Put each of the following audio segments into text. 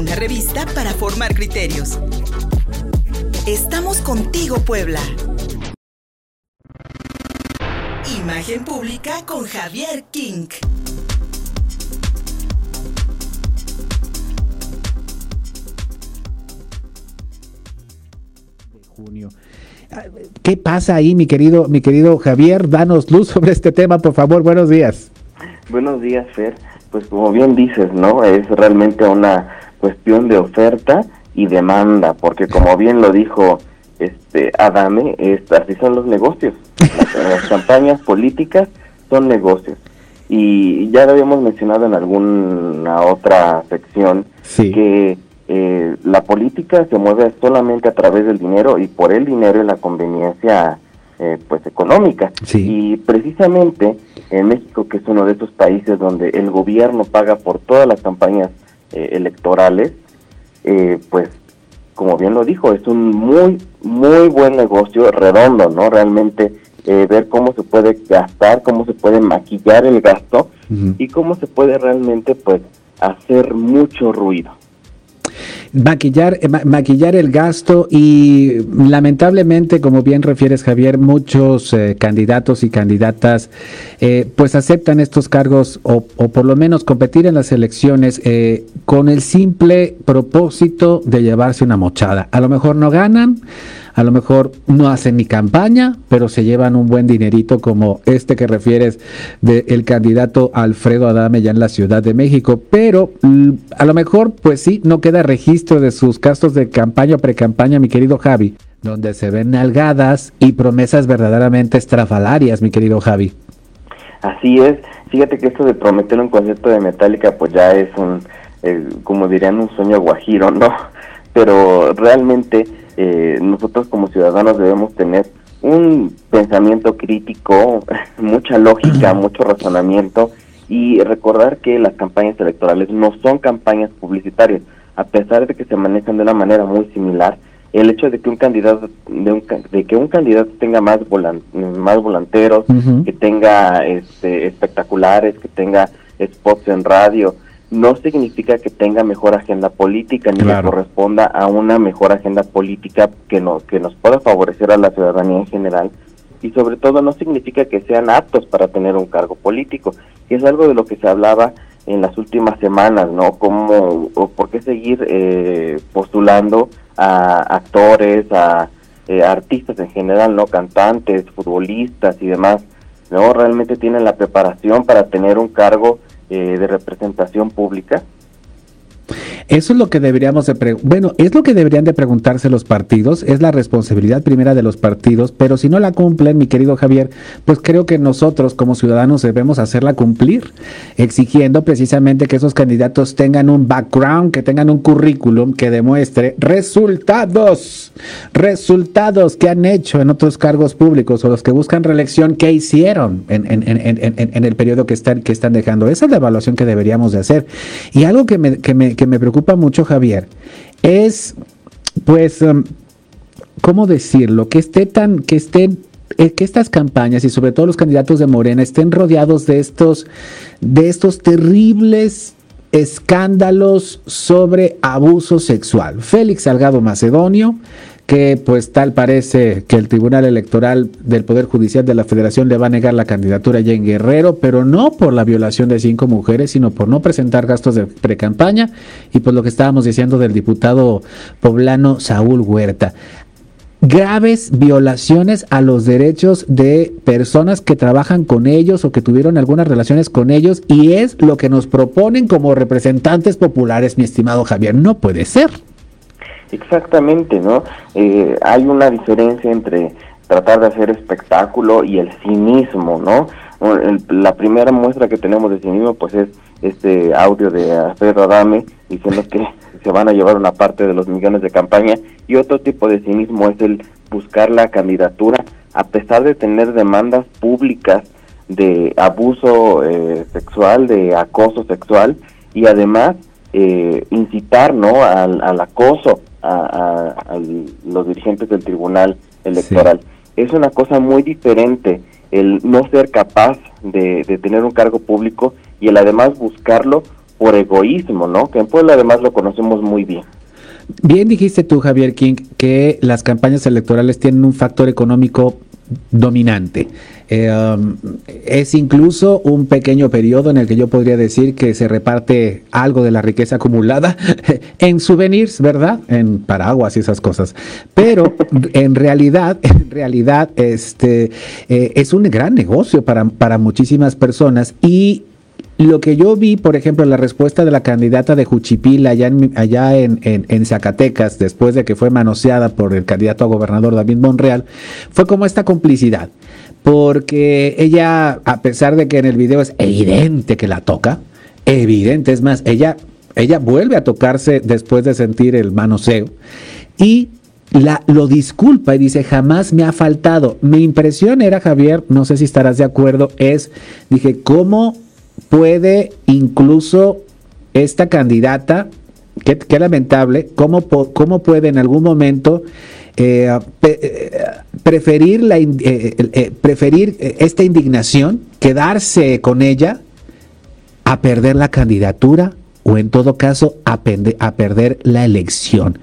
una revista para formar criterios. Estamos contigo, Puebla. Imagen pública con Javier King. junio. ¿Qué pasa ahí, mi querido, mi querido Javier? Danos luz sobre este tema, por favor. Buenos días. Buenos días, Fer. Pues como bien dices, ¿no? Es realmente una cuestión de oferta y demanda, porque como bien lo dijo este Adame, así son los negocios. Las, campañas políticas son negocios. Y ya lo habíamos mencionado en alguna otra sección que eh, la política se mueve solamente a través del dinero y por el dinero y la conveniencia eh, pues económica. Y precisamente en México, que es uno de esos países donde el gobierno paga por todas las campañas eh, electorales, pues como bien lo dijo, es un muy, muy buen negocio, redondo, ¿no? Realmente ver cómo se puede gastar, cómo se puede maquillar el gasto y cómo se puede realmente, pues, hacer mucho ruido maquillar, eh, maquillar el gasto y lamentablemente, como bien refieres Javier, muchos eh, candidatos y candidatas eh, pues aceptan estos cargos o, o, por lo menos competir en las elecciones con el simple propósito de llevarse una mochada. A lo mejor no ganan, a lo mejor no hacen ni campaña, pero se llevan un buen dinerito como este que refieres del candidato Alfredo Adame ya en la Ciudad de México, pero mm, a lo mejor pues sí, no queda registro de sus gastos de campaña o precampaña, mi querido Javi, donde se ven nalgadas y promesas verdaderamente estrafalarias, mi querido Javi. Así es, fíjate que esto de prometer un concierto de Metallica pues ya es un, eh, como dirían, un sueño guajiro, ¿no? Pero realmente eh, nosotros como ciudadanos debemos tener un pensamiento crítico, mucha lógica, mucho razonamiento y recordar que las campañas electorales no son campañas publicitarias, a pesar de que se manejan de una manera muy similar. El hecho de que un candidato de, un, de que un candidato tenga más más volanteros, que tenga este, espectaculares, que tenga spots en radio, no significa que tenga mejor agenda política ni que corresponda a una mejor agenda política que nos, que nos pueda favorecer a la ciudadanía en general y sobre todo no significa que sean aptos para tener un cargo político, que es algo de lo que se hablaba en las últimas semanas, ¿no? Cómo o por qué seguir eh, postulando a actores, a eh, artistas en general, ¿no? Cantantes, futbolistas y demás, ¿no? Realmente tienen la preparación para tener un cargo eh, de representación pública eso es lo que deberíamos de bueno, es lo que deberían de preguntarse los partidos, es la responsabilidad primera de los partidos, pero si no la cumplen, mi querido Javier, pues creo que nosotros como ciudadanos debemos hacerla cumplir, exigiendo precisamente que esos candidatos tengan un background, que tengan un currículum que demuestre resultados, resultados que han hecho en otros cargos públicos o los que buscan reelección, que hicieron en, en, el periodo que están, que están dejando. Esa es la evaluación que deberíamos de hacer. Y algo que me, que me, que me preocupa mucho, Javier, es, pues, um, ¿cómo decirlo? Que esté tan, que estén eh, que estas campañas y sobre todo los candidatos de Morena estén rodeados de estos, de estos terribles escándalos sobre abuso sexual. Félix Salgado Macedonio, que pues tal parece que el Tribunal Electoral del Poder Judicial de la Federación le va a negar la candidatura ya en Guerrero, pero no por la violación de cinco mujeres, sino por no presentar gastos de precampaña y por lo que estábamos diciendo del diputado poblano Saúl Huerta graves violaciones a los derechos de personas que trabajan con ellos o que tuvieron algunas relaciones con ellos y es lo que nos proponen como representantes populares, mi estimado Javier. No puede ser. Exactamente, ¿no? Eh, hay una diferencia entre tratar de hacer espectáculo y el cinismo, ¿no? la primera muestra que tenemos de cinismo, pues es este audio de Alfredo Adame diciendo que se van a llevar una parte de los millones de campaña y otro tipo de cinismo es el buscar la candidatura a pesar de tener demandas públicas de abuso eh, sexual, de acoso sexual y además eh, incitar no al acoso a, los dirigentes del tribunal electoral. Es una cosa muy diferente el no ser capaz de, tener un cargo público y el además buscarlo por egoísmo, ¿no? Que en Puebla además lo conocemos muy bien. Bien dijiste tú, Javier King, que las campañas electorales tienen un factor económico dominante. Eh, um, es incluso un pequeño periodo en el que yo podría decir que se reparte algo de la riqueza acumulada en souvenirs, ¿verdad? En paraguas y esas cosas. Pero en realidad, en realidad, este eh, es un gran negocio para, para muchísimas personas y lo que yo vi, por ejemplo, la respuesta de la candidata de Juchipil allá, en, en, Zacatecas, después de que fue manoseada por el candidato a gobernador David Monreal, fue como esta complicidad. Porque ella, a pesar de que en el video es evidente que la toca, evidente, es más, ella, ella vuelve a tocarse después de sentir el manoseo y la, lo disculpa y dice, jamás me ha faltado. Mi impresión era, Javier, no sé si estarás de acuerdo, es, dije, ¿cómo puede incluso esta candidata, qué, lamentable, cómo, cómo puede en algún momento eh, eh, preferir, la, eh, preferir esta indignación, quedarse con ella, a perder la candidatura o en todo caso a, a perder la elección.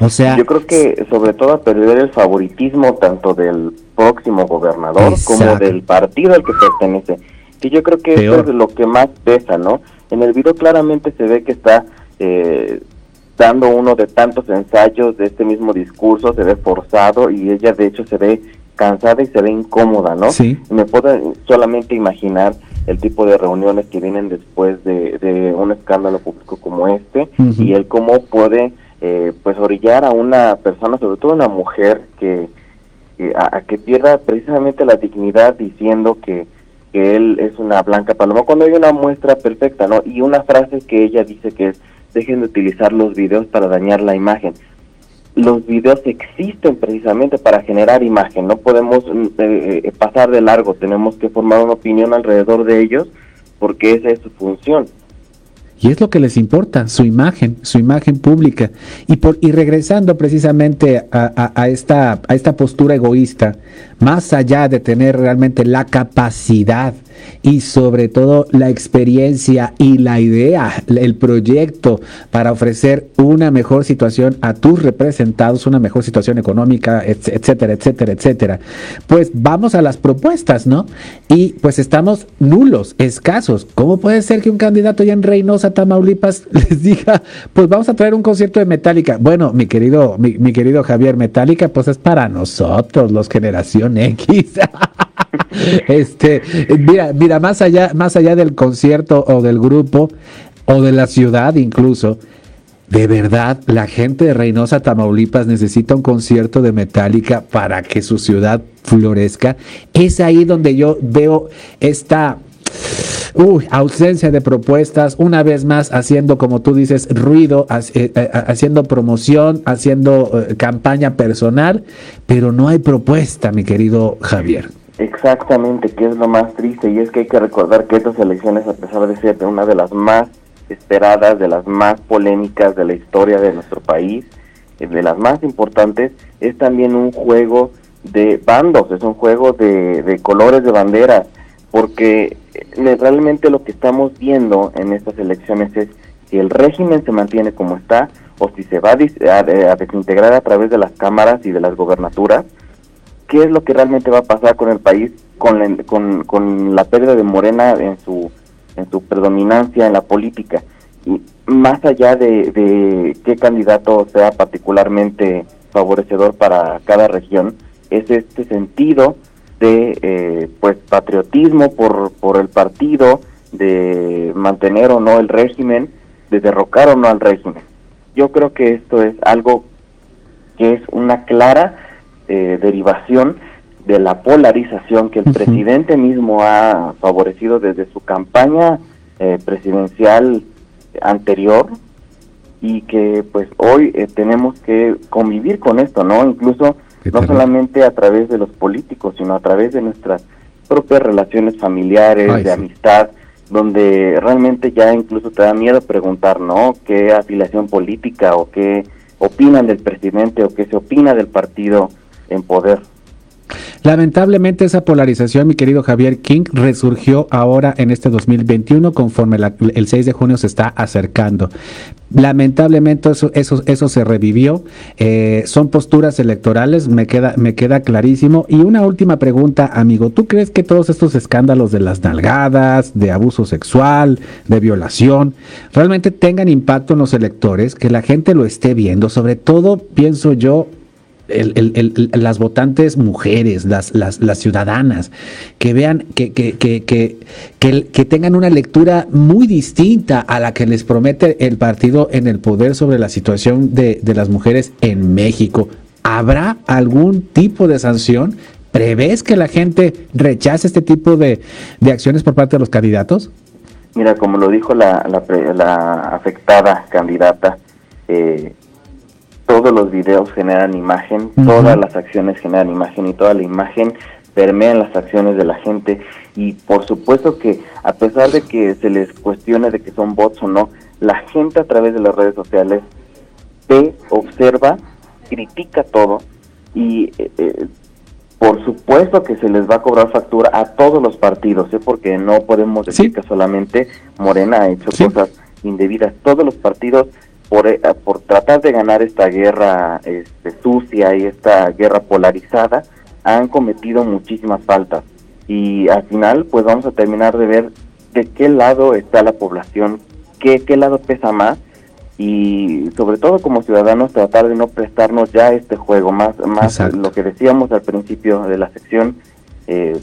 O sea, yo creo que sobre todo a perder el favoritismo tanto del próximo gobernador como del partido al que pertenece que yo creo que eso es lo que más pesa, ¿no? En el video claramente se ve que está eh, dando uno de tantos ensayos de este mismo discurso, se ve forzado y ella de hecho se ve cansada y se ve incómoda, ¿no? Sí. Me puedo solamente imaginar el tipo de reuniones que vienen después de, un escándalo público como este y el cómo puede eh, pues orillar a una persona, sobre todo una mujer, que, a, que pierda precisamente la dignidad diciendo que que él es una blanca paloma, cuando hay una muestra perfecta, ¿no? Y una frase que ella dice que es, dejen de utilizar los videos para dañar la imagen. Los videos existen precisamente para generar imagen, no podemos mm, eh, eh, pasar de largo, tenemos que formar una opinión alrededor de ellos porque esa es su función. Y es lo que les importa, su imagen, su imagen pública. Y, por, y regresando precisamente a, esta, a esta postura egoísta, más allá de tener realmente la capacidad y sobre todo la experiencia y la idea, el proyecto para ofrecer una mejor situación a tus representados, una mejor situación económica, etcétera, etcétera, etcétera. Pues vamos a las propuestas, ¿no? Y pues estamos nulos, escasos. ¿Cómo puede ser que un candidato ya en Reynosa, Tamaulipas, les diga, pues vamos a traer un concierto de Metallica? Bueno, mi querido, mi, querido Javier, Metallica, pues es para nosotros, los generación X. este, mira, mira, más allá, más allá del concierto o del grupo o de la ciudad incluso, de verdad, la gente de Reynosa, Tamaulipas necesita un concierto de Metallica para que su ciudad florezca. Es ahí donde yo veo esta ausencia de propuestas, una vez más haciendo, como tú dices, ruido, eh, eh, haciendo promoción, haciendo eh, campaña personal, pero no hay propuesta, mi querido Javier. Exactamente, que es lo más triste y es que hay que recordar que estas elecciones, a pesar de ser una de las más esperadas, de las más polémicas de la historia de nuestro país, eh, de las más importantes, es también un juego de bandos, es un juego de, colores de banderas, porque eh, realmente lo que estamos viendo en estas elecciones es si el régimen se mantiene como está o si se va a, a desintegrar a través de las cámaras y de las gobernaturas, qué es lo que realmente va a pasar con el país con la, con, la pérdida de Morena en su, en su predominancia en la política. Y más allá de, de qué candidato sea particularmente favorecedor para cada región, es este sentido de eh, pues patriotismo por, por el partido, de mantener o no el régimen, de derrocar o no al régimen. Yo creo que esto es algo que es una clara eh, derivación de la polarización que el presidente mismo ha favorecido desde su campaña eh, presidencial anterior y que pues hoy eh, tenemos que convivir con esto, ¿no? Incluso no solamente a través de los políticos, sino a través de nuestras propias relaciones familiares, de amistad, donde realmente ya incluso te da miedo preguntar, ¿no? ¿Qué afiliación política o qué opinan del presidente o qué se opina del partido en poder. Lamentablemente esa polarización, mi querido Javier King, resurgió ahora en este 2021 conforme el 6 de junio se está acercando. Lamentablemente eso, eso, eso se revivió. Eh, son posturas electorales, me queda, me queda clarísimo. Y una última pregunta, amigo. ¿Tú crees que todos estos escándalos de las nalgadas, de abuso sexual, de violación, realmente tengan impacto en los electores? Que la gente lo esté viendo. Sobre todo, pienso yo, las votantes mujeres, las, las, las, ciudadanas, que vean, que, que, que, que, tengan una lectura muy distinta a la que les promete el partido en el poder sobre la situación de, de las mujeres en México. ¿Habrá algún tipo de sanción? ¿Prevés que la gente rechace este tipo de, de acciones por parte de los candidatos? Mira, como lo dijo la, la, la afectada candidata, eh, todos los videos generan imagen, todas las acciones generan imagen y toda la imagen permea en las acciones de la gente. Y por supuesto que a pesar de que se les cuestione de que son bots o no, la gente a través de las redes sociales ve, observa, critica todo y eh, eh, por supuesto que se les va a cobrar factura a todos los partidos, ¿eh? porque no podemos decir que solamente Morena ha hecho cosas indebidas, todos los partidos eh, por, tratar de ganar esta guerra este, sucia y esta guerra polarizada, han cometido muchísimas faltas. Y al final, pues vamos a terminar de ver de qué lado está la población, qué, qué lado pesa más y sobre todo como ciudadanos tratar de no prestarnos ya este juego, más, más lo que decíamos al principio de la sección, eh,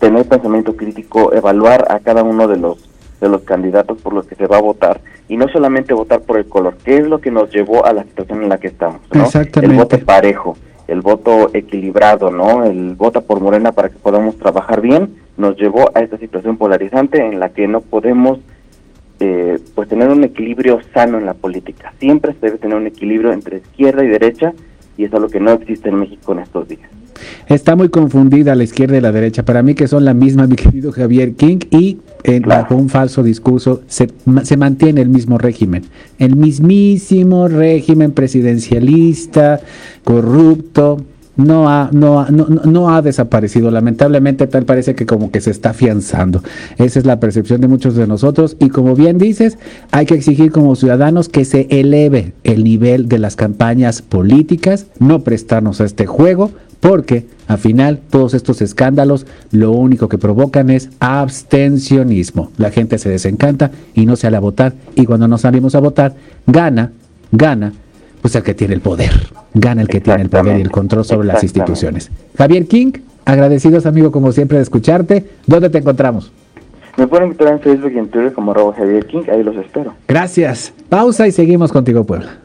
tener pensamiento crítico, evaluar a cada uno de los de los candidatos por los que se va a votar y no solamente votar por el color, que es lo que nos llevó a la situación en la que estamos, ¿no? El voto parejo, el voto equilibrado, ¿no? El vota por Morena para que podamos trabajar bien, nos llevó a esta situación polarizante en la que no podemos eh, pues tener un equilibrio sano en la política. Siempre se debe tener un equilibrio entre izquierda y derecha y eso es lo que no existe en México en estos días. Está muy confundida la izquierda y la derecha. Para mí que son la misma, mi querido Javier King, y en, bajo un falso discurso se, se, mantiene el mismo régimen. El mismísimo régimen presidencialista, corrupto, no ha, no, no, no ha desaparecido. Lamentablemente tal parece que como que se está afianzando. Esa es la percepción de muchos de nosotros. Y como bien dices, hay que exigir como ciudadanos que se eleve el nivel de las campañas políticas, no prestarnos a este juego, porque al final todos estos escándalos lo único que provocan es abstencionismo. La gente se desencanta y no sale a votar y cuando no salimos a votar, gana, gana, pues el que tiene el poder, gana el que tiene el poder y el control sobre las instituciones. Javier King, agradecidos amigo como siempre de escucharte. ¿Dónde te encontramos? Me pueden invitar en Facebook y en Twitter como Javier King, ahí los espero. Gracias. Pausa y seguimos contigo, Puebla.